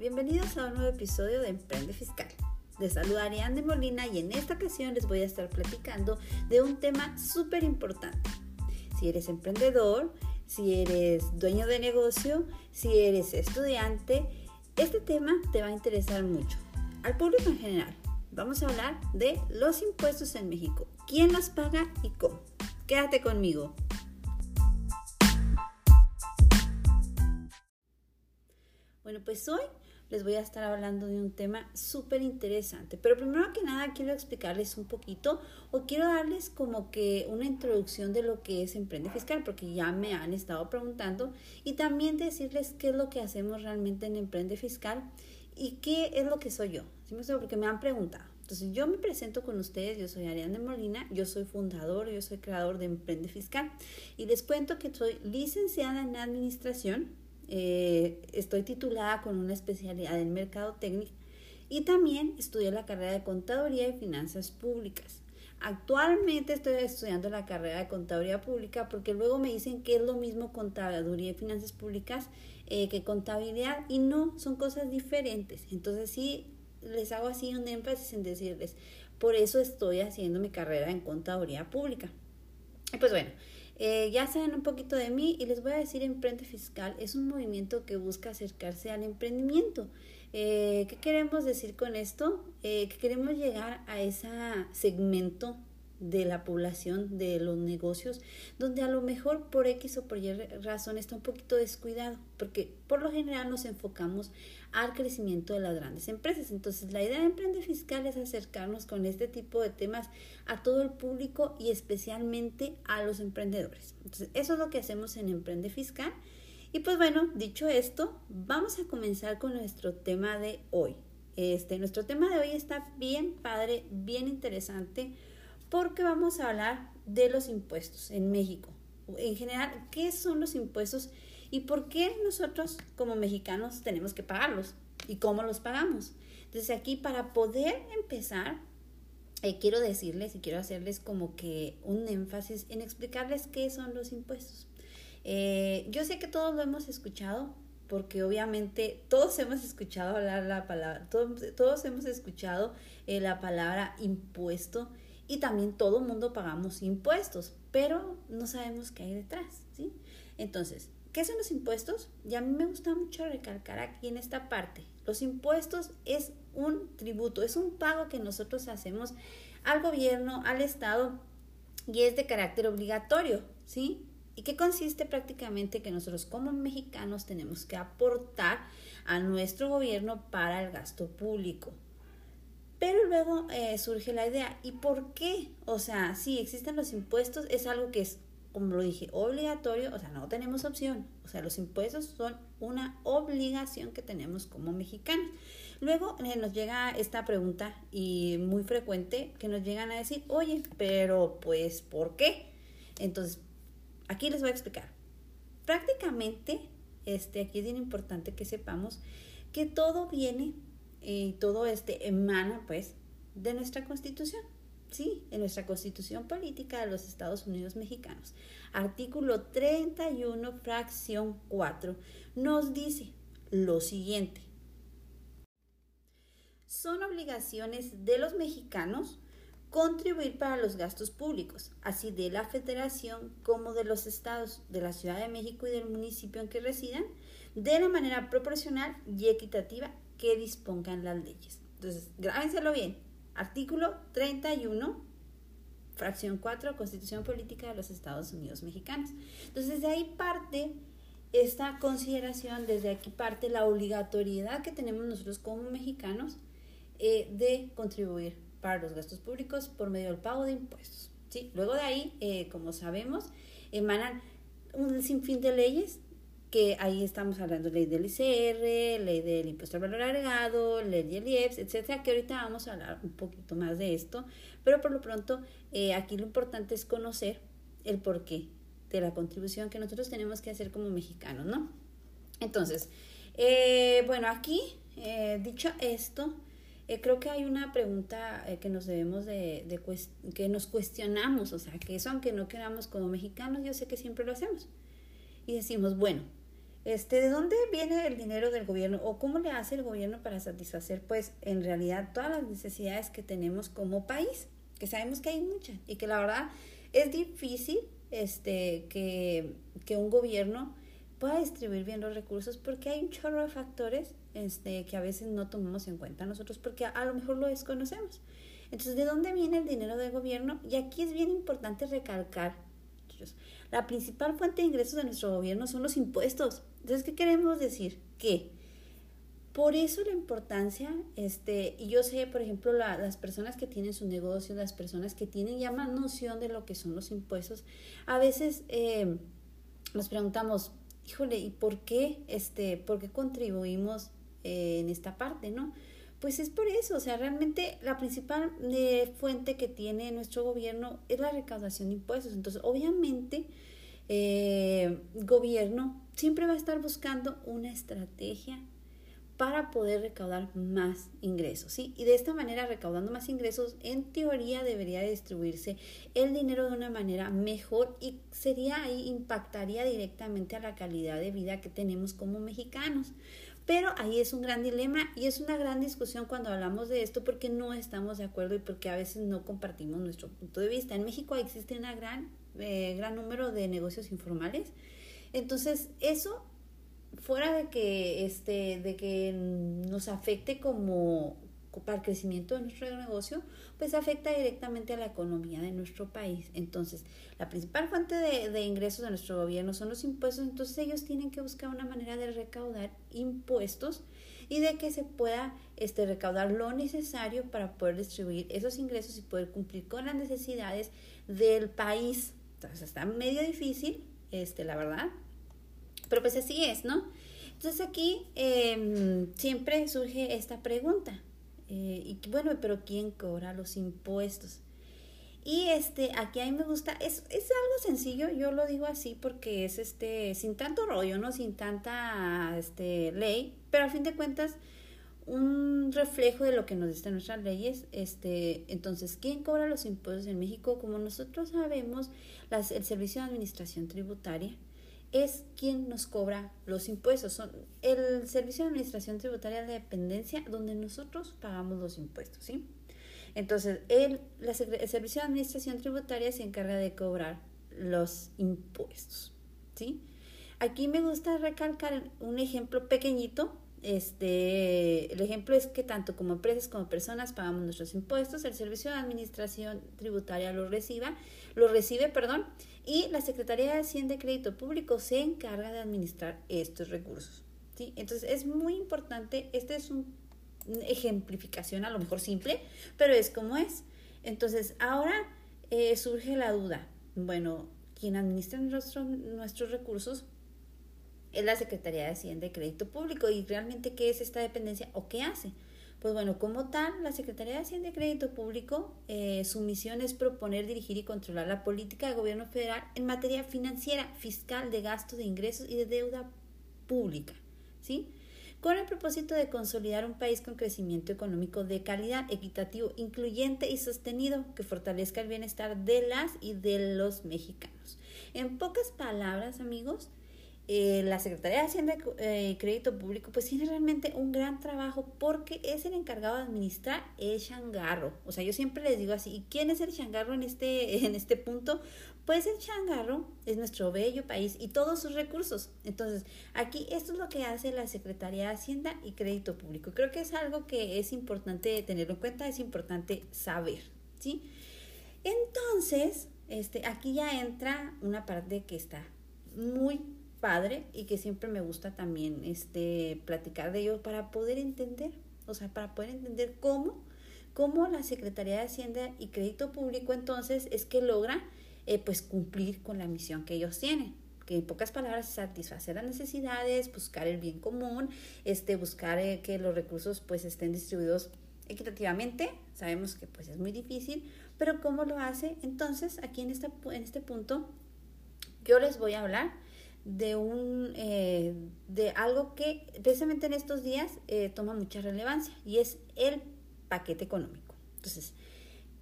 Bienvenidos a un nuevo episodio de Emprende Fiscal. Les saluda Ariane Molina y en esta ocasión les voy a estar platicando de un tema súper importante. Si eres emprendedor, si eres dueño de negocio, si eres estudiante, este tema te va a interesar mucho. Al público en general, vamos a hablar de los impuestos en México. ¿Quién los paga y cómo? Quédate conmigo. Bueno, pues hoy les voy a estar hablando de un tema súper interesante. Pero primero que nada quiero explicarles un poquito o quiero darles como que una introducción de lo que es Emprende Fiscal, porque ya me han estado preguntando, y también decirles qué es lo que hacemos realmente en Emprende Fiscal y qué es lo que soy yo. ¿Sí me Porque me han preguntado. Entonces yo me presento con ustedes, yo soy Ariane de Molina, yo soy fundador, yo soy creador de Emprende Fiscal y les cuento que soy licenciada en Administración eh, estoy titulada con una especialidad en mercado técnico y también estudié la carrera de contaduría y finanzas públicas. Actualmente estoy estudiando la carrera de contaduría pública porque luego me dicen que es lo mismo contaduría y finanzas públicas eh, que contabilidad y no, son cosas diferentes. Entonces sí, les hago así un énfasis en decirles, por eso estoy haciendo mi carrera en contaduría pública. Y pues bueno, eh, ya saben un poquito de mí y les voy a decir Emprende Fiscal es un movimiento que busca acercarse al emprendimiento. Eh, ¿Qué queremos decir con esto? Eh, que queremos llegar a ese segmento de la población, de los negocios, donde a lo mejor por X o por Y razón está un poquito descuidado, porque por lo general nos enfocamos al crecimiento de las grandes empresas. Entonces, la idea de Emprende Fiscal es acercarnos con este tipo de temas a todo el público y especialmente a los emprendedores. Entonces, eso es lo que hacemos en Emprende Fiscal. Y pues bueno, dicho esto, vamos a comenzar con nuestro tema de hoy. Este, nuestro tema de hoy está bien padre, bien interesante porque vamos a hablar de los impuestos en México. En general, ¿qué son los impuestos y por qué nosotros como mexicanos tenemos que pagarlos y cómo los pagamos? Entonces aquí para poder empezar, eh, quiero decirles y quiero hacerles como que un énfasis en explicarles qué son los impuestos. Eh, yo sé que todos lo hemos escuchado, porque obviamente todos hemos escuchado hablar la palabra, todos, todos hemos escuchado eh, la palabra impuesto y también todo mundo pagamos impuestos, pero no sabemos qué hay detrás, ¿sí? Entonces, ¿qué son los impuestos? Y a mí me gusta mucho recalcar aquí en esta parte. Los impuestos es un tributo, es un pago que nosotros hacemos al gobierno, al Estado, y es de carácter obligatorio, ¿sí? ¿Y qué consiste prácticamente que nosotros como mexicanos tenemos que aportar a nuestro gobierno para el gasto público? Pero luego eh, surge la idea, ¿y por qué? O sea, si existen los impuestos, es algo que es, como lo dije, obligatorio, o sea, no tenemos opción. O sea, los impuestos son una obligación que tenemos como mexicanos. Luego eh, nos llega esta pregunta y muy frecuente que nos llegan a decir, oye, pero pues, ¿por qué? Entonces, aquí les voy a explicar. Prácticamente, este, aquí es bien importante que sepamos que todo viene y todo este emana pues de nuestra constitución. Sí, en nuestra constitución política de los Estados Unidos mexicanos. Artículo 31, fracción 4, nos dice lo siguiente. Son obligaciones de los mexicanos contribuir para los gastos públicos, así de la federación como de los estados, de la Ciudad de México y del municipio en que residan, de la manera proporcional y equitativa que dispongan las leyes. Entonces, grábenselo bien. Artículo 31, fracción 4, Constitución Política de los Estados Unidos Mexicanos. Entonces, de ahí parte esta consideración, desde aquí parte la obligatoriedad que tenemos nosotros como mexicanos eh, de contribuir para los gastos públicos por medio del pago de impuestos. ¿sí? Luego de ahí, eh, como sabemos, emanan un sinfín de leyes que ahí estamos hablando ley del ICR, ley del impuesto al valor agregado, ley del IEPS, etcétera, que ahorita vamos a hablar un poquito más de esto, pero por lo pronto eh, aquí lo importante es conocer el porqué de la contribución que nosotros tenemos que hacer como mexicanos, ¿no? Entonces, eh, bueno, aquí, eh, dicho esto, creo que hay una pregunta que nos debemos de, de que nos cuestionamos, o sea, que eso aunque no queramos como mexicanos, yo sé que siempre lo hacemos. Y decimos, bueno, este, ¿de dónde viene el dinero del gobierno o cómo le hace el gobierno para satisfacer, pues, en realidad todas las necesidades que tenemos como país? Que sabemos que hay muchas y que la verdad es difícil, este, que, que un gobierno pueda distribuir bien los recursos porque hay un chorro de factores este, que a veces no tomamos en cuenta nosotros porque a, lo mejor lo desconocemos. Entonces, ¿de dónde viene el dinero del gobierno? Y aquí es bien importante recalcar, la principal fuente de ingresos de nuestro gobierno son los impuestos. Entonces, ¿qué queremos decir? Que por eso la importancia, este, y yo sé, por ejemplo, las personas que tienen su negocio, las personas que tienen ya más noción de lo que son los impuestos, a veces eh, nos preguntamos, híjole, ¿y por qué, este, por qué contribuimos eh, en esta parte, no? Pues es por eso, o sea, realmente la principal eh, fuente que tiene nuestro gobierno es la recaudación de impuestos. Entonces, obviamente, eh, gobierno siempre va a estar buscando una estrategia para poder recaudar más ingresos, ¿sí? Y de esta manera, recaudando más ingresos, en teoría debería distribuirse el dinero de una manera mejor y sería ahí, impactaría directamente a la calidad de vida que tenemos como mexicanos. Pero ahí es un gran dilema y es una gran discusión cuando hablamos de esto porque no estamos de acuerdo y porque a veces no compartimos nuestro punto de vista. En México existe un gran, eh, gran número de negocios informales. Entonces, eso fuera de que este de que nos afecte como para el crecimiento de nuestro negocio, pues afecta directamente a la economía de nuestro país. Entonces, la principal fuente de, de, ingresos de nuestro gobierno son los impuestos, entonces ellos tienen que buscar una manera de recaudar impuestos y de que se pueda este, recaudar lo necesario para poder distribuir esos ingresos y poder cumplir con las necesidades del país. Entonces, está medio difícil, este, la verdad, pero pues así es, ¿no? Entonces aquí em, siempre surge esta pregunta. Eh, y bueno, pero ¿quién cobra los impuestos? Y este, aquí a mí me gusta, es, es algo sencillo, yo lo digo así porque es este, sin tanto rollo, ¿no? Sin tanta este, ley, pero a fin de cuentas, un reflejo de lo que nos dicen nuestras leyes. Este, entonces, ¿quién cobra los impuestos en México? Como nosotros sabemos, las, el Servicio de Administración Tributaria es quien nos cobra los impuestos. Son el Servicio de Administración Tributaria de Dependencia donde nosotros pagamos los impuestos, ¿sí? Entonces, el, el Servicio de Administración Tributaria se encarga de cobrar los impuestos, ¿sí? Aquí me gusta recalcar un ejemplo pequeñito este, el ejemplo es que tanto como empresas como personas pagamos nuestros impuestos, el Servicio de Administración Tributaria lo reciba, lo recibe, perdón, y la Secretaría de Hacienda y Crédito Público se encarga de administrar estos recursos. ¿sí? Entonces es muy importante, este es un, una ejemplificación a lo mejor simple, pero es como es. Entonces ahora eh, surge la duda, bueno, quien administra nuestros, nuestros recursos es la Secretaría de Hacienda y Crédito Público. ¿Y realmente qué es esta dependencia o qué hace? Pues bueno, como tal, la Secretaría de Hacienda y Crédito Público, eh, su misión es proponer, dirigir y controlar la política del gobierno federal en materia financiera, fiscal, de gastos, de ingresos y de deuda pública, ¿sí? Con el propósito de consolidar un país con crecimiento económico de calidad, equitativo, incluyente y sostenido, que fortalezca el bienestar de las y de los mexicanos. En pocas palabras, amigos, eh, la Secretaría de Hacienda y eh, Crédito Público pues tiene realmente un gran trabajo porque es el encargado de administrar el changarro. O sea, yo siempre les digo así, ¿y quién es el changarro en este, en este punto? Pues el changarro es nuestro bello país y todos sus recursos. Entonces, aquí esto es lo que hace la Secretaría de Hacienda y Crédito Público. Creo que es algo que es importante tenerlo en cuenta, es importante saber, ¿sí? Entonces, este, aquí ya entra una parte que está muy padre y que siempre me gusta también este, platicar de ello para poder entender, o sea, para poder entender cómo, cómo la Secretaría de Hacienda y Crédito Público entonces es que logra eh, pues cumplir con la misión que ellos tienen que en pocas palabras satisfacer las necesidades, buscar el bien común, este, buscar eh, que los recursos pues estén distribuidos equitativamente, sabemos que pues es muy difícil, pero ¿cómo lo hace? Entonces, aquí en, esta, en este punto, yo les voy a hablar de un eh, de algo que precisamente en estos días eh, toma mucha relevancia y es el paquete económico. Entonces,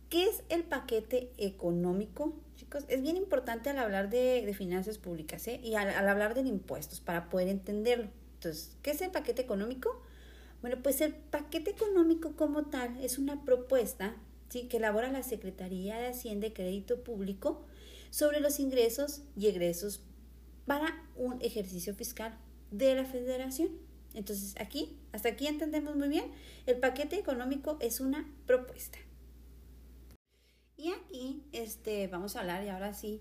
¿qué es el paquete económico, chicos, es bien importante al hablar de, finanzas públicas ¿eh? y al, al, hablar de impuestos para poder entenderlo. Entonces, ¿qué es el paquete económico? Bueno, pues el paquete económico como tal es una propuesta ¿sí? que elabora la Secretaría de Hacienda y Crédito Público sobre los ingresos y egresos para un ejercicio fiscal de la federación. Entonces, aquí, hasta aquí entendemos muy bien, el paquete económico es una propuesta. Y aquí este, vamos a hablar y ahora sí,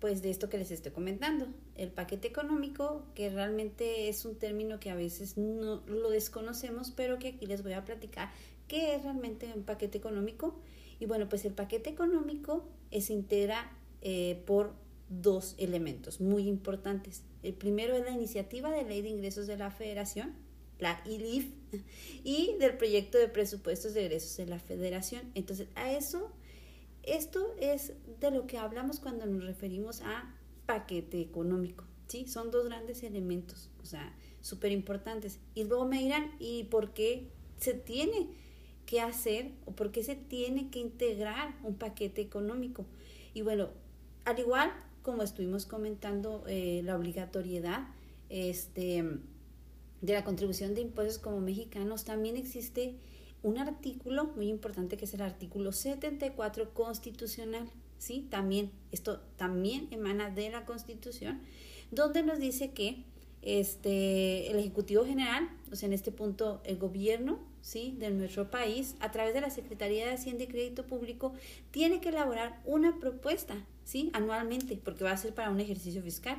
pues de esto que les estoy comentando. El paquete económico, que realmente es un término que a veces no lo desconocemos, pero que aquí les voy a platicar qué es realmente un paquete económico. Y bueno, pues el paquete económico se integra eh, por dos elementos muy importantes. El primero es la iniciativa de ley de ingresos de la federación, la ILIF, y del proyecto de presupuestos de egresos de la federación. Entonces, a eso esto es de lo que hablamos cuando nos referimos a paquete económico, ¿sí? Son dos grandes elementos, o sea, súper importantes. Y luego me dirán, ¿y por qué se tiene que hacer o por qué se tiene que integrar un paquete económico? Y bueno, al igual como estuvimos comentando, eh, la obligatoriedad este, de la contribución de impuestos como mexicanos, también existe un artículo muy importante que es el artículo 74 constitucional, ¿sí? También, esto también emana de la Constitución, donde nos dice que este, el Ejecutivo General, o sea, en este punto el gobierno, ¿sí? De nuestro país, a través de la Secretaría de Hacienda y Crédito Público, tiene que elaborar una propuesta, ¿sí? Anualmente, porque va a ser para un ejercicio fiscal,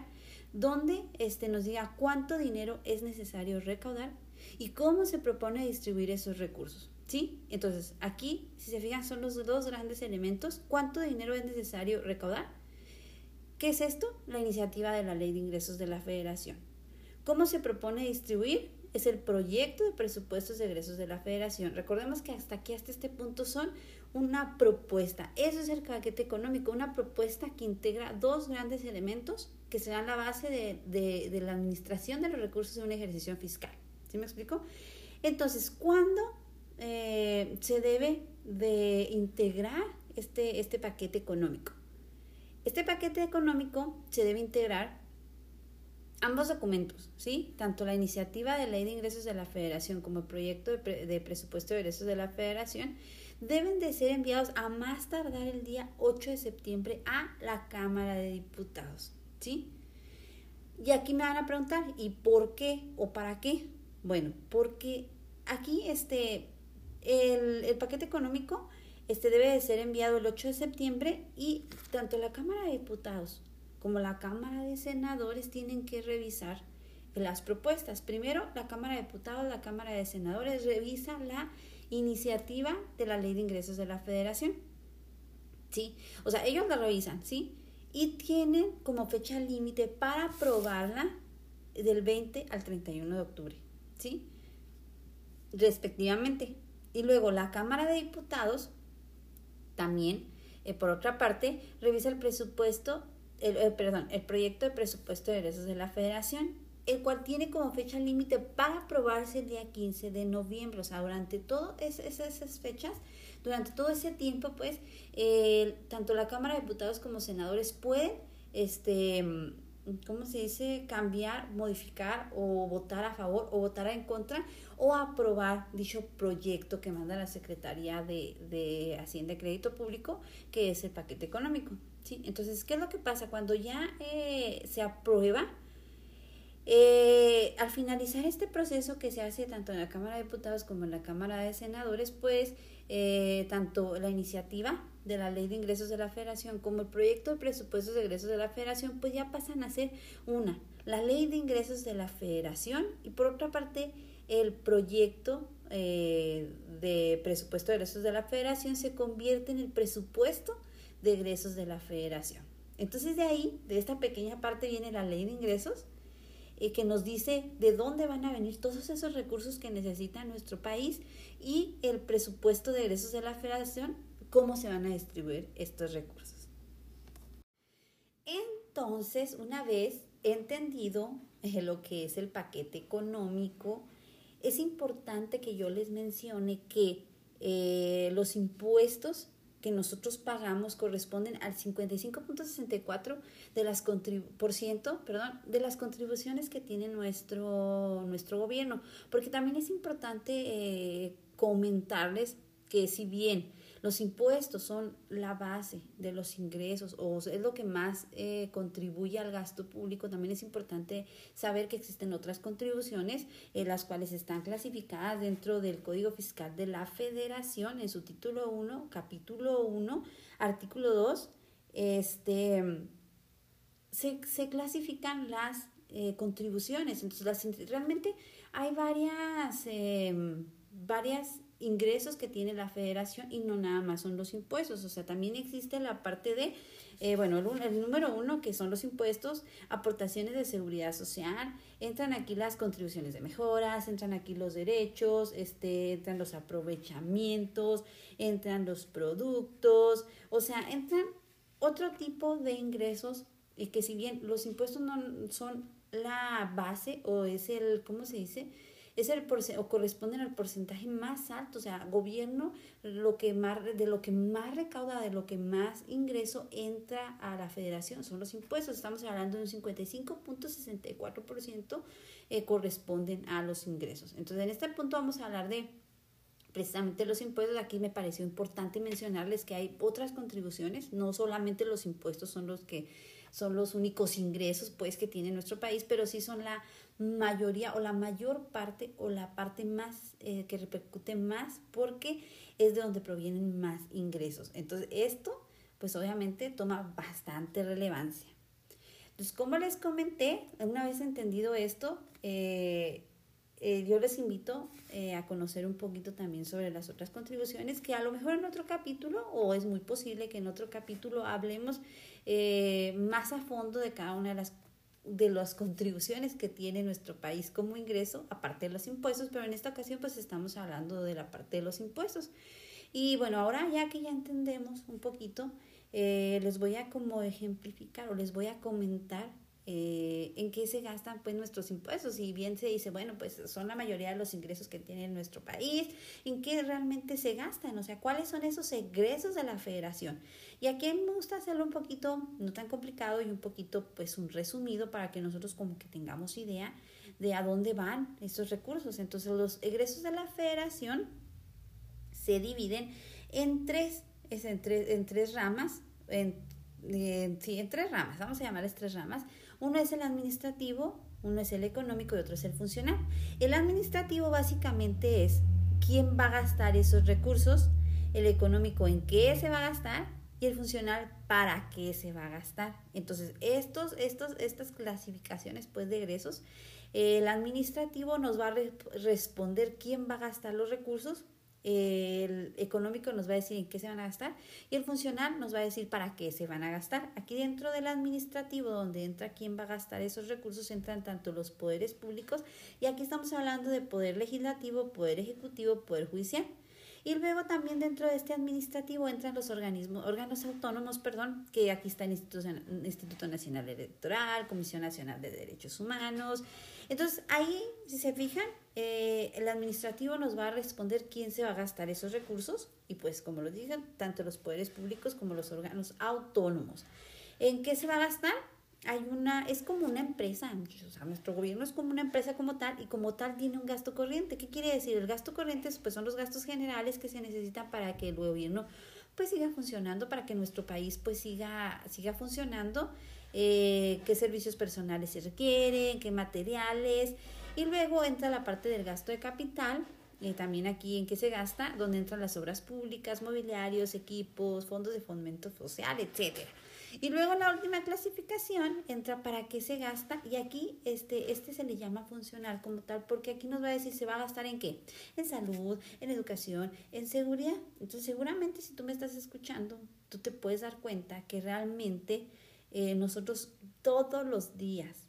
donde este, nos diga cuánto dinero es necesario recaudar y cómo se propone distribuir esos recursos. ¿Sí? Entonces, aquí, si se fijan, son los dos grandes elementos. ¿Cuánto dinero es necesario recaudar? ¿Qué es esto? La iniciativa de la Ley de Ingresos de la Federación. ¿Cómo se propone distribuir? Es el proyecto de presupuestos de egresos de la Federación. Recordemos que hasta aquí, hasta este punto, son una propuesta. Eso es el paquete económico, una propuesta que integra dos grandes elementos que serán la base de, de la administración de los recursos de un ejercicio fiscal. ¿Sí me explico? Entonces, ¿cuándo eh, se debe de integrar este, este paquete económico. Este paquete económico se debe integrar ambos documentos, ¿sí? Tanto la iniciativa de ley de ingresos de la federación como el proyecto de, presupuesto de ingresos de la federación deben de ser enviados a más tardar el día 8 de septiembre a la Cámara de Diputados, ¿sí? Y aquí me van a preguntar, ¿y por qué o para qué? Bueno, porque aquí este, el, paquete económico este debe de ser enviado el 8 de septiembre y tanto la Cámara de Diputados como la Cámara de Senadores tienen que revisar las propuestas. Primero, la Cámara de Diputados, la Cámara de Senadores revisa la iniciativa de la Ley de Ingresos de la Federación. ¿Sí? O sea, ellos la revisan, ¿sí? Y tienen como fecha límite para aprobarla del 20 al 31 de octubre, ¿sí? Respectivamente. Y luego la Cámara de Diputados también, eh, por otra parte, revisa el presupuesto, el, eh, perdón, el proyecto de presupuesto de egresos de la Federación, el cual tiene como fecha límite para aprobarse el día 15 de noviembre. O sea, durante todas esas fechas, durante todo ese tiempo, pues, tanto la Cámara de Diputados como senadores pueden, este, ¿cómo se dice? Cambiar, modificar o votar a favor o votar en contra o aprobar dicho proyecto que manda la Secretaría de, Hacienda y Crédito Público, que es el paquete económico. ¿Sí? Entonces, ¿qué es lo que pasa? Cuando ya eh, se aprueba, eh, al finalizar este proceso que se hace tanto en la Cámara de Diputados como en la Cámara de Senadores, pues eh, tanto la iniciativa de la Ley de Ingresos de la Federación como el proyecto de presupuestos de ingresos de la Federación, pues ya pasan a ser una, la Ley de Ingresos de la Federación y por otra parte el proyecto eh, de presupuesto de egresos de la federación se convierte en el presupuesto de egresos de la federación. Entonces de ahí, de esta pequeña parte viene la ley de ingresos eh, que nos dice de dónde van a venir todos esos recursos que necesita nuestro país y el presupuesto de egresos de la federación, cómo se van a distribuir estos recursos. Entonces, una vez entendido eh, lo que es el paquete económico, es importante que yo les mencione que eh, los impuestos que nosotros pagamos corresponden al 55.64 de las por ciento, perdón, de las contribuciones que tiene nuestro, nuestro gobierno. Porque también es importante eh, comentarles que si bien los impuestos son la base de los ingresos o es lo que más eh, contribuye al gasto público. También es importante saber que existen otras contribuciones, eh, las cuales están clasificadas dentro del Código Fiscal de la Federación en su título 1, capítulo 1, artículo 2. Este, se, se clasifican las eh, contribuciones. Entonces, realmente hay varias, varias ingresos que tiene la federación y no nada más son los impuestos, o sea, también existe la parte de, eh, bueno, el, número uno que son los impuestos, aportaciones de seguridad social, entran aquí las contribuciones de mejoras, entran aquí los derechos, este, entran los aprovechamientos, entran los productos, o sea, entran otro tipo de ingresos y que si bien los impuestos no son la base o es el, ¿cómo se dice? Es el o corresponden al porcentaje más alto, o sea, gobierno lo que más de lo que más recauda, de lo que más ingreso entra a la federación son los impuestos. Estamos hablando de un 55.64% eh, corresponden a los ingresos. Entonces, en este punto vamos a hablar de precisamente los impuestos. Aquí me pareció importante mencionarles que hay otras contribuciones, no solamente los impuestos son los que son los únicos ingresos pues que tiene nuestro país, pero sí son la mayoría o la mayor parte o la parte más eh, que repercute más porque es de donde provienen más ingresos. Entonces esto pues obviamente toma bastante relevancia. Entonces como les comenté, una vez entendido esto, eh, eh, yo les invito a conocer un poquito también sobre las otras contribuciones que a lo mejor en otro capítulo o es muy posible que en otro capítulo hablemos más a fondo de cada una de las de las contribuciones que tiene nuestro país como ingreso, aparte de los impuestos, pero en esta ocasión pues estamos hablando de la parte de los impuestos. Y bueno, ahora ya que ya entendemos un poquito, eh, les voy a como ejemplificar o les voy a comentar eh, en qué se gastan pues nuestros impuestos. Y bien se dice bueno pues son la mayoría de los ingresos que tiene nuestro país en qué realmente se gastan o sea cuáles son esos egresos de la federación y aquí me gusta hacerlo un poquito no tan complicado y un poquito pues un resumido para que nosotros como que tengamos idea de a dónde van esos recursos. Entonces los egresos de la federación se dividen en tres es en tres, en tres ramas en, sí, en tres ramas vamos a llamarles tres ramas uno es el administrativo, uno es el económico y otro es el funcional. El administrativo básicamente es quién va a gastar esos recursos, el económico en qué se va a gastar y el funcional para qué se va a gastar. Entonces, estos, estos, estas clasificaciones pues, de egresos, el administrativo nos va a responder quién va a gastar los recursos, el económico nos va a decir en qué se van a gastar y el funcional nos va a decir para qué se van a gastar. Aquí dentro del administrativo, donde entra quién va a gastar esos recursos, entran tanto los poderes públicos y aquí estamos hablando de poder legislativo, poder ejecutivo, poder judicial. Y luego también dentro de este administrativo entran los organismos, órganos autónomos, perdón, que aquí está el Instituto, Nacional Electoral, Comisión Nacional de Derechos Humanos. Entonces ahí, si se fijan, eh, el administrativo nos va a responder quién se va a gastar esos recursos y pues como lo dicen, tanto los poderes públicos como los órganos autónomos. ¿En qué se va a gastar? hay una, es como una empresa, o sea, nuestro gobierno es como una empresa como tal y como tal tiene un gasto corriente. ¿Qué quiere decir? El gasto corriente pues son los gastos generales que se necesitan para que el gobierno pues siga funcionando, para que nuestro país pues siga, siga funcionando, eh, qué servicios personales se requieren, qué materiales, y luego entra la parte del gasto de capital, eh, también aquí en qué se gasta, donde entran las obras públicas, mobiliarios, equipos, fondos de fomento social, etcétera. Y luego la última clasificación entra para qué se gasta y aquí este, este se le llama funcional como tal porque aquí nos va a decir se va a gastar en qué, en salud, en educación, en seguridad. Entonces seguramente si tú me estás escuchando, tú te puedes dar cuenta que realmente eh, nosotros todos los días,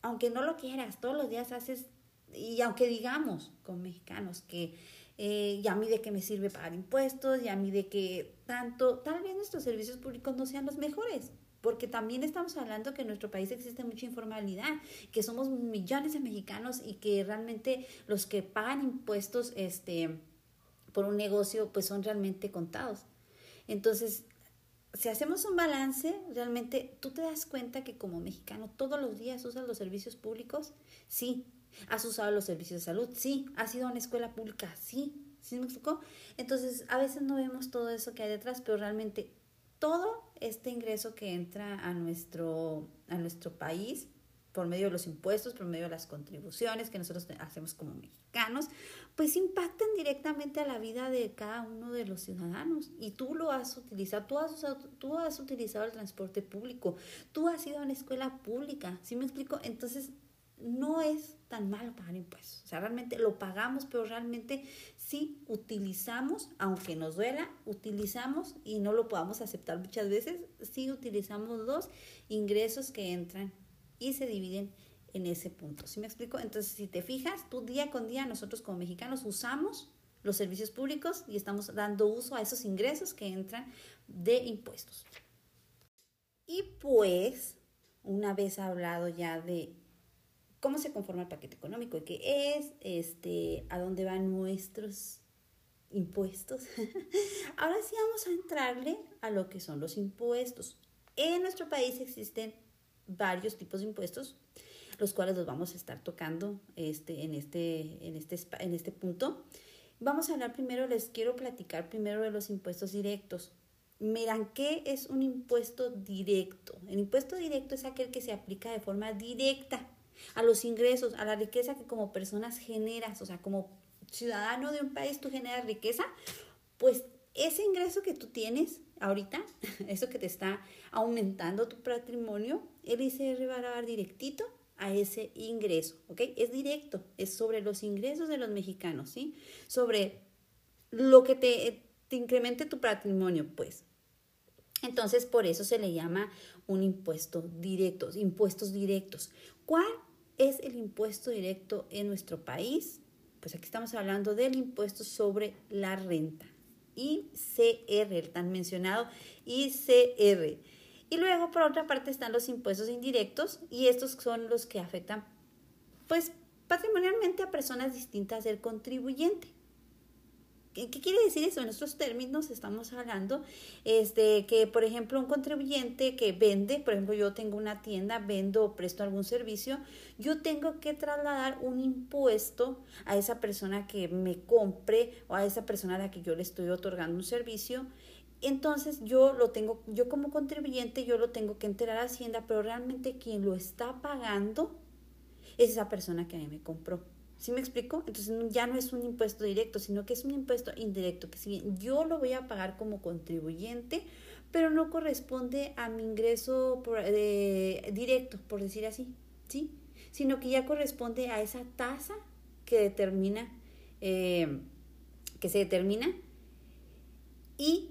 aunque no lo quieras, todos los días haces, y aunque digamos con mexicanos que eh, ya a mí de qué me sirve pagar impuestos, ya a mí de que tanto, tal vez nuestros servicios públicos no sean los mejores, porque también estamos hablando que en nuestro país existe mucha informalidad, que somos millones de mexicanos y que realmente los que pagan impuestos este, por un negocio pues son realmente contados. Entonces, si hacemos un balance, realmente tú te das cuenta que como mexicano todos los días usas los servicios públicos, sí. ¿Has usado los servicios de salud? Sí. ¿Has ido a una escuela pública? Sí. ¿Sí me explicó? Entonces, a veces no vemos todo eso que hay detrás, pero realmente todo este ingreso que entra a nuestro, a nuestro país por medio de los impuestos, por medio de las contribuciones que nosotros hacemos como mexicanos, pues impactan directamente a la vida de cada uno de los ciudadanos. Y tú lo has utilizado, tú has, utilizado el transporte público, tú has ido a una escuela pública, ¿sí me explico? Entonces, no es tan malo pagar impuestos. O sea, realmente lo pagamos, pero realmente sí utilizamos, aunque nos duela, utilizamos y no lo podamos aceptar muchas veces, sí utilizamos los ingresos que entran y se dividen en ese punto. ¿Sí me explico? Entonces, si te fijas, tú día con día nosotros como mexicanos usamos los servicios públicos y estamos dando uso a esos ingresos que entran de impuestos. Y pues, una vez hablado ya de cómo se conforma el paquete económico y qué es, este, a dónde van nuestros impuestos. Ahora sí vamos a entrarle a lo que son los impuestos. En nuestro país existen varios tipos de impuestos, los cuales los vamos a estar tocando este, en, este, en, este, en este punto. Vamos a hablar primero, les quiero platicar primero de los impuestos directos. Miran, ¿qué es un impuesto directo? El impuesto directo es aquel que se aplica de forma directa a los ingresos, a la riqueza que como personas generas, o sea, como ciudadano de un país tú generas riqueza, pues ese ingreso que tú tienes ahorita, eso que te está aumentando tu patrimonio, el ICR va a dar directito a ese ingreso, ¿ok? Es directo, es sobre los ingresos de los mexicanos, ¿sí? Sobre lo que te, te incremente tu patrimonio, pues. Entonces, por eso se le llama un impuesto directo, impuestos directos. ¿Cuál es el impuesto directo en nuestro país? Pues aquí estamos hablando del impuesto sobre la renta. ICR, el tan mencionado ICR. Y luego, por otra parte, están los impuestos indirectos y estos son los que afectan, pues, patrimonialmente a personas distintas del contribuyente. ¿Qué, quiere decir eso? En nuestros términos estamos hablando este, que, por ejemplo, un contribuyente que vende, por ejemplo, yo tengo una tienda, vendo o presto algún servicio, yo tengo que trasladar un impuesto a esa persona que me compre o a esa persona a la que yo le estoy otorgando un servicio. Entonces yo lo tengo, yo como contribuyente, yo lo tengo que enterar a Hacienda, pero realmente quien lo está pagando es esa persona que a mí me compró. ¿Sí me explico? Entonces ya no es un impuesto directo, sino que es un impuesto indirecto, que si bien yo lo voy a pagar como contribuyente, pero no corresponde a mi ingreso directo, por decir así, ¿sí? Sino que ya corresponde a esa tasa que determina, eh, que se determina y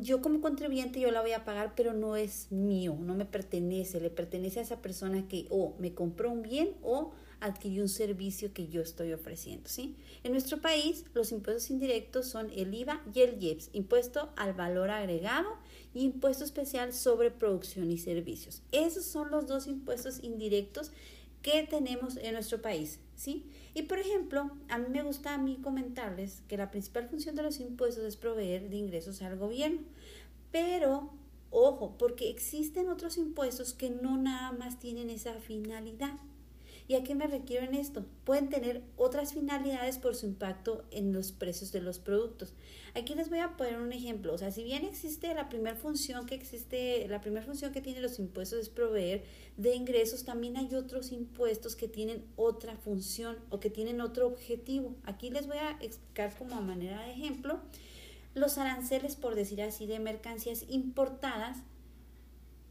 yo como contribuyente yo la voy a pagar, pero no es mío, no me pertenece, le pertenece a esa persona que o me compró un bien o adquirió un servicio que yo estoy ofreciendo. ¿sí? En nuestro país, los impuestos indirectos son el IVA y el IEPS, impuesto al valor agregado y impuesto especial sobre producción y servicios. Esos son los dos impuestos indirectos que tenemos en nuestro país. ¿sí? Y por ejemplo, a mí me gusta a mí comentarles que la principal función de los impuestos es proveer de ingresos al gobierno. Pero, ojo, porque existen otros impuestos que no nada más tienen esa finalidad. ¿Y a qué me requiero en esto? Pueden tener otras finalidades por su impacto en los precios de los productos. Aquí les voy a poner un ejemplo. O sea, si bien existe la primera función que existe, la primera función que tienen los impuestos es proveer de ingresos, también hay otros impuestos que tienen otra función o que tienen otro objetivo. Aquí les voy a explicar como a manera de ejemplo los aranceles, por decir así, de mercancías importadas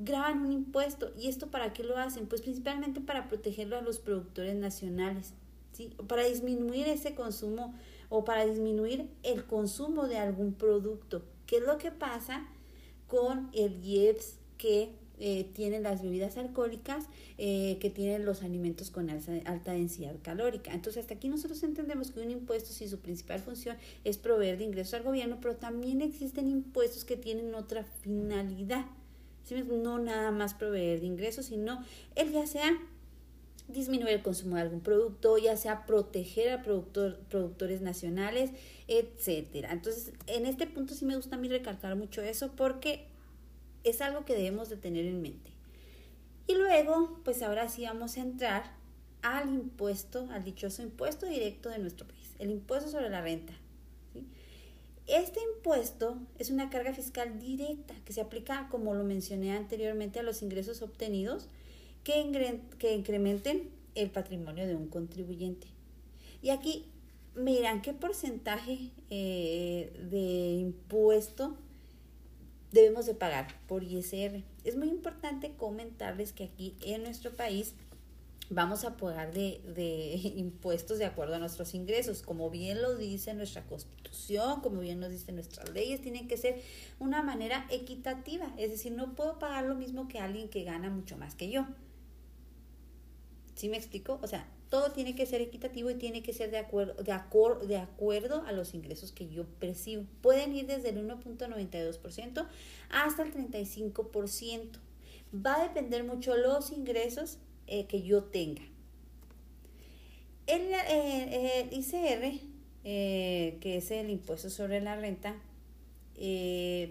graban un impuesto. ¿Y esto para qué lo hacen? Pues principalmente para protegerlo a los productores nacionales, ¿sí? Para disminuir ese consumo o para disminuir el consumo de algún producto. ¿Qué es lo que pasa con el IEPS que eh, tienen las bebidas alcohólicas, eh, que tienen los alimentos con alta, densidad calórica. Entonces, hasta aquí nosotros entendemos que un impuesto, si su principal función es proveer de ingresos al gobierno, pero también existen impuestos que tienen otra finalidad no nada más proveer de ingresos, sino el ya sea disminuir el consumo de algún producto, ya sea proteger a productor, productores nacionales, etcétera. Entonces, en este punto sí me gusta a mí recalcar mucho eso porque es algo que debemos de tener en mente. Y luego, pues ahora sí vamos a entrar al impuesto, al dichoso impuesto directo de nuestro país, el impuesto sobre la renta. Este impuesto es una carga fiscal directa que se aplica, como lo mencioné anteriormente, a los ingresos obtenidos que, incrementen el patrimonio de un contribuyente. Y aquí miran qué porcentaje eh, de impuesto debemos de pagar por ISR. Es muy importante comentarles que aquí en nuestro país vamos a pagar de, de, impuestos de acuerdo a nuestros ingresos. Como bien lo dice nuestra constitución, como bien lo dicen nuestras leyes, tienen que ser una manera equitativa. Es decir, no puedo pagar lo mismo que alguien que gana mucho más que yo. ¿Sí me explico? O sea, todo tiene que ser equitativo y tiene que ser de acuerdo, de, de acuerdo a los ingresos que yo percibo. Pueden ir desde el 1.92% hasta el 35%. Va a depender mucho los ingresos eh, que yo tenga. El, eh, ICR, eh, que es el impuesto sobre la renta,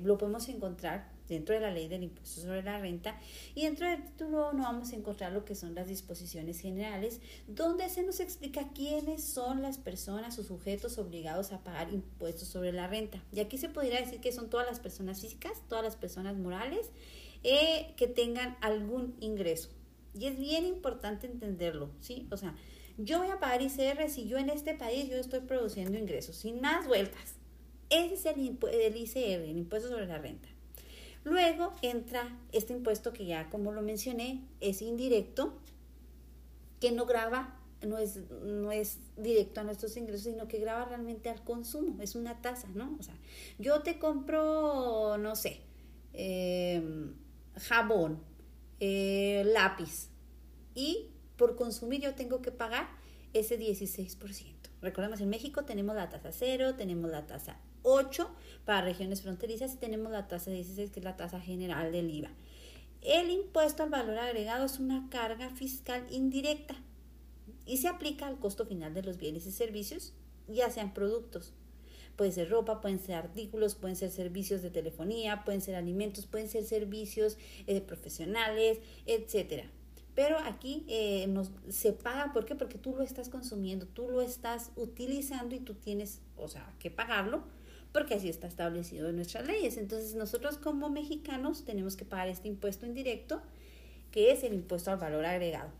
lo podemos encontrar dentro de la ley del impuesto sobre la renta y dentro del título no vamos a encontrar lo que son las disposiciones generales donde se nos explica quiénes son las personas o sujetos obligados a pagar impuestos sobre la renta y aquí se podría decir que son todas las personas físicas todas las personas morales que tengan algún ingreso y es bien importante entenderlo sí o sea yo voy a pagar ICR si yo en este país yo estoy produciendo ingresos sin más vueltas ese es el, el ICR, el impuesto sobre la renta. Luego entra este impuesto que ya como lo mencioné es indirecto, que no graba, no es, no es directo a nuestros ingresos, sino que graba realmente al consumo, es una tasa, ¿no? O sea, yo te compro, no sé, em, jabón, eh, lápiz, y por consumir yo tengo que pagar ese 16%. Recordemos, en México tenemos la tasa cero, tenemos la tasa 8 para regiones fronterizas y tenemos la tasa 16 que es la tasa general del IVA. El impuesto al valor agregado es una carga fiscal indirecta y se aplica al costo final de los bienes y servicios, ya sean productos. Puede ser ropa, pueden ser artículos, pueden ser servicios de telefonía, pueden ser alimentos, pueden ser servicios eh, profesionales, etcétera. Pero aquí eh, nos, se paga, ¿por qué? Porque tú lo estás consumiendo, tú lo estás utilizando y tú tienes, o sea, que pagarlo porque así está establecido en nuestras leyes. Entonces nosotros como mexicanos tenemos que pagar este impuesto indirecto, que es el impuesto al valor agregado,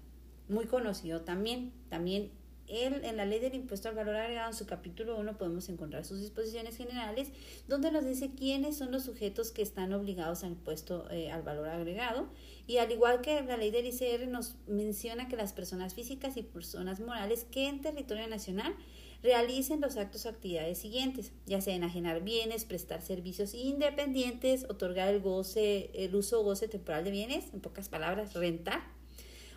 muy conocido también. También él, en la ley del impuesto al valor agregado, en su capítulo 1, podemos encontrar sus disposiciones generales, donde nos dice quiénes son los sujetos que están obligados al impuesto eh, al valor agregado. Y al igual que la ley del ICR nos menciona que las personas físicas y personas morales que en territorio nacional realicen los actos o actividades siguientes, ya sea enajenar bienes, prestar servicios independientes, otorgar el goce, el uso o goce temporal de bienes, en pocas palabras, rentar,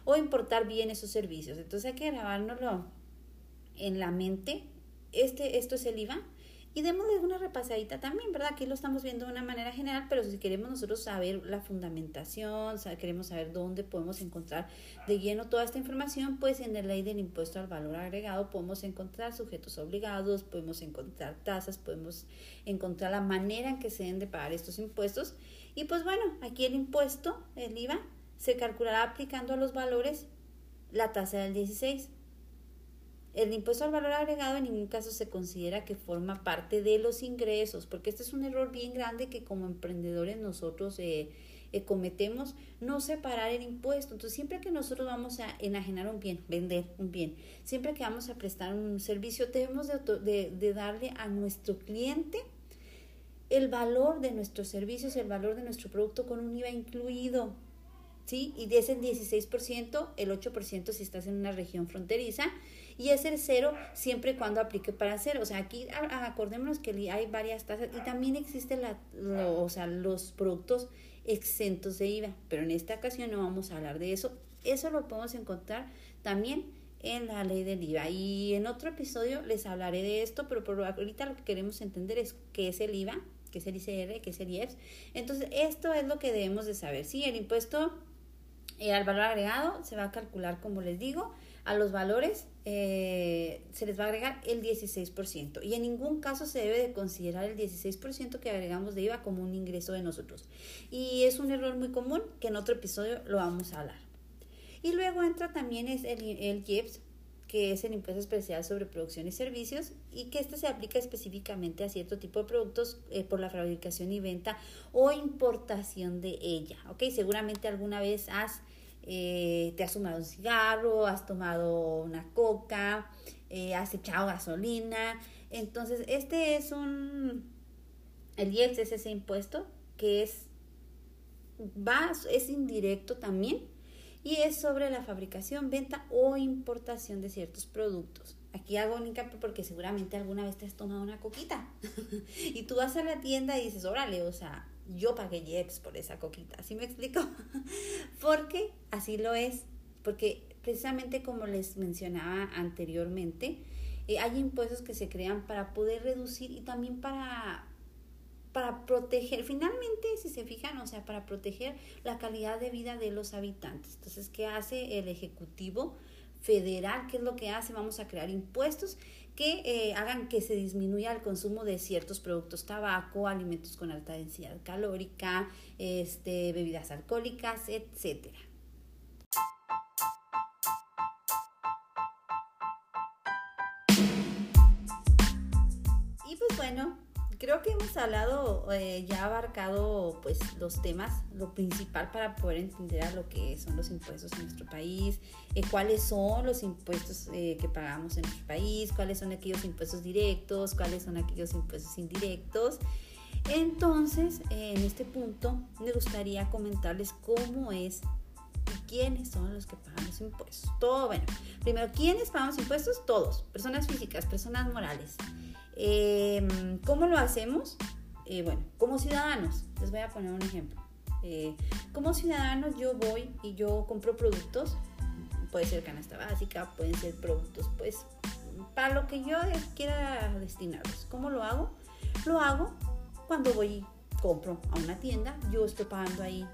o importar bienes o servicios. Entonces hay que grabárnoslo en la mente. Este, esto es el IVA y démosle una repasadita también, ¿verdad? Aquí lo estamos viendo de una manera general, pero si queremos nosotros saber la fundamentación, queremos saber dónde podemos encontrar de lleno toda esta información, pues en la ley del impuesto al valor agregado podemos encontrar sujetos obligados, podemos encontrar tasas, podemos encontrar la manera en que se deben de pagar estos impuestos. Y pues bueno, aquí el impuesto, el IVA, se calculará aplicando a los valores la tasa del 16 el impuesto al valor agregado en ningún caso se considera que forma parte de los ingresos, porque este es un error bien grande que como emprendedores nosotros eh, eh, cometemos, no separar el impuesto. Entonces, siempre que nosotros vamos a enajenar un bien, vender un bien, siempre que vamos a prestar un servicio, debemos de, darle a nuestro cliente el valor de nuestros servicios, el valor de nuestro producto con un IVA incluido. ¿Sí? Y de ese 16%, el 8% si estás en una región fronteriza y es el cero siempre y cuando aplique para cero. O sea, aquí acordémonos que hay varias tasas y también existen la, o sea, los productos exentos de IVA, pero en esta ocasión no vamos a hablar de eso. Eso lo podemos encontrar también en la ley del IVA. Y en otro episodio les hablaré de esto, pero por ahorita lo que queremos entender es qué es el IVA, qué es el ICR, qué es el IEPS. Entonces, esto es lo que debemos de saber. Sí, el impuesto Eh, al valor agregado se va a calcular, como les digo, a los valores eh, se les va a agregar el 16% y en ningún caso se debe de considerar el 16% que agregamos de IVA como un ingreso de nosotros. Y es un error muy común que en otro episodio lo vamos a hablar. Y luego entra también es el, el IEPS, que es el impuesto especial sobre producción y servicios y que este se aplica específicamente a cierto tipo de productos eh, por la fabricación y venta o importación de ella. ¿ok? Seguramente alguna vez has eh, te has tomado un cigarro, has tomado una coca, eh, has echado gasolina. Entonces, este es un, el IEPS es ese impuesto que es, va, es indirecto también y es sobre la fabricación, venta o importación de ciertos productos. Aquí hago un hincapié porque seguramente alguna vez te has tomado una coquita y tú vas a la tienda y dices, órale, o sea, yo pagué Jeps por esa coquita, ¿sí me explico? porque así lo es, porque precisamente como les mencionaba anteriormente, eh, hay impuestos que se crean para poder reducir y también para para proteger, finalmente, si se fijan, o sea, para proteger la calidad de vida de los habitantes. Entonces, ¿qué hace el Ejecutivo Federal? ¿Qué es lo que hace? Vamos a crear impuestos que eh, hagan que se disminuya el consumo de ciertos productos, tabaco, alimentos con alta densidad calórica, este, bebidas alcohólicas, etcétera. Creo que hemos hablado, eh, ya abarcado pues los temas, lo principal para poder entender a lo que son los impuestos en nuestro país, eh, cuáles son los impuestos eh, que pagamos en nuestro país, cuáles son aquellos impuestos directos, cuáles son aquellos impuestos indirectos. Entonces, en este punto me gustaría comentarles cómo es y quiénes son los que pagan los impuestos. Todo, bueno, primero, ¿quiénes pagan los impuestos? Todos, personas físicas, personas morales. Em, ¿Cómo lo hacemos? Eh, bueno, como ciudadanos, les voy a poner un ejemplo. Eh, como ciudadanos yo voy y yo compro productos, puede ser canasta básica, pueden ser productos, pues, para lo que yo quiera destinarlos. ¿Cómo lo hago? Lo hago cuando voy y compro a una tienda, yo estoy pagando ahí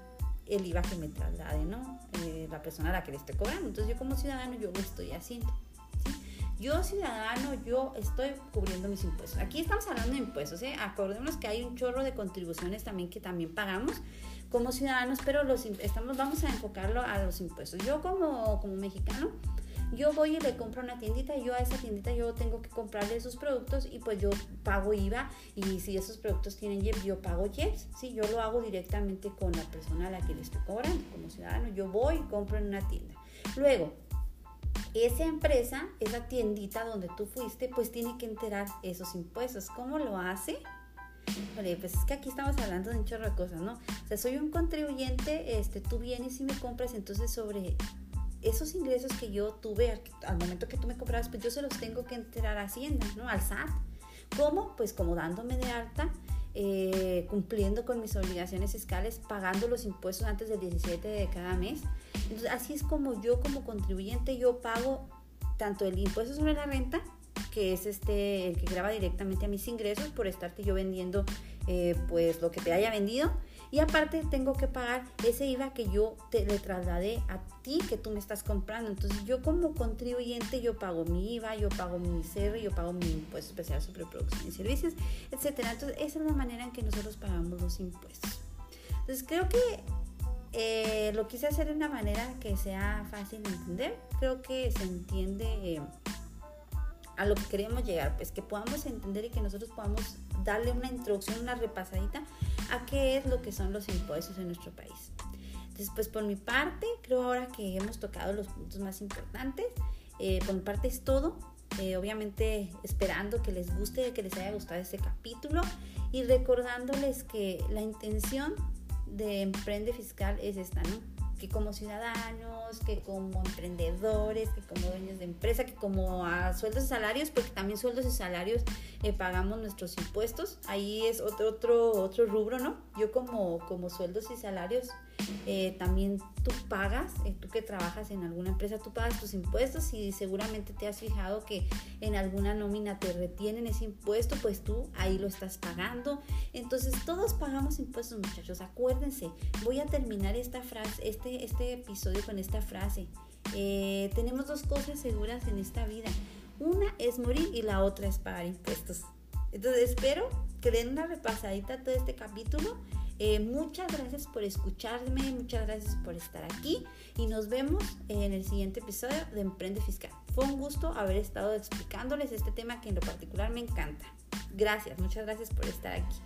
el IVA que me traslade, ¿no? Eh, la persona a la que le estoy cobrando. Entonces yo como ciudadano yo lo estoy haciendo. Yo, ciudadano, yo estoy cubriendo mis impuestos. Aquí estamos hablando de impuestos, ¿eh? Acordémonos que hay un chorro de contribuciones también que también pagamos como ciudadanos, pero los estamos, vamos a enfocarlo a los impuestos. Yo como, como mexicano, yo voy y le compro una tiendita yo a esa tiendita yo tengo que comprarle esos productos y pues yo pago IVA y si esos productos tienen IEP, yo pago IEP, sí, yo lo hago directamente con la persona a la que le estoy cobrando como ciudadano, yo voy y compro en una tienda. Luego, esa empresa, esa tiendita donde tú fuiste, pues tiene que enterar esos impuestos. ¿Cómo lo hace? Vale, pues es que aquí estamos hablando de un chorro de cosas, ¿no? O sea, soy un contribuyente, este, tú vienes y me compras, entonces sobre esos ingresos que yo tuve al, momento que tú me comprabas, pues yo se los tengo que enterar a Hacienda, ¿no? Al SAT. ¿Cómo? Pues como dándome de alta, eh, cumpliendo con mis obligaciones fiscales, pagando los impuestos antes del 17 de cada mes. Entonces, así es como yo como contribuyente, yo pago tanto el impuesto sobre la renta, que es este el que graba directamente a mis ingresos por estarte yo vendiendo eh, pues lo que te haya vendido y aparte tengo que pagar ese IVA que yo te le trasladé a ti que tú me estás comprando. Entonces yo como contribuyente yo pago mi IVA, yo pago mi ICR, yo pago mi impuesto especial sobre producción y servicios, etcétera. Entonces esa es la manera en que nosotros pagamos los impuestos. Entonces creo que eh, lo quise hacer de una manera que sea fácil de entender. Creo que se entiende eh, a lo que queremos llegar, pues que podamos entender y que nosotros podamos darle una introducción, una repasadita a qué es lo que son los impuestos en nuestro país. Entonces, pues por mi parte, creo ahora que hemos tocado los puntos más importantes. Eh, por mi parte es todo. Eh, obviamente esperando que les guste, que les haya gustado este capítulo y recordándoles que la intención de Emprende Fiscal es esta, ¿no? Que como ciudadanos, que como emprendedores, que como dueños de empresa, que como a sueldos y salarios, porque también sueldos y salarios eh, pagamos nuestros impuestos. Ahí es otro, otro, otro rubro, ¿no? Yo como, como sueldos y salarios eh, también tú pagas, eh, tú que trabajas en alguna empresa, tú pagas tus impuestos y seguramente te has fijado que en alguna nómina te retienen ese impuesto, pues tú ahí lo estás pagando. Entonces todos pagamos impuestos muchachos, acuérdense, voy a terminar esta frase, este, este episodio con esta frase. Eh, tenemos dos cosas seguras en esta vida. Una es morir y la otra es pagar impuestos. Entonces espero que den una repasadita a todo este capítulo. Eh, muchas gracias por escucharme, muchas gracias por estar aquí y nos vemos en el siguiente episodio de Emprende Fiscal. Fue un gusto haber estado explicándoles este tema que en lo particular me encanta. Gracias, muchas gracias por estar aquí.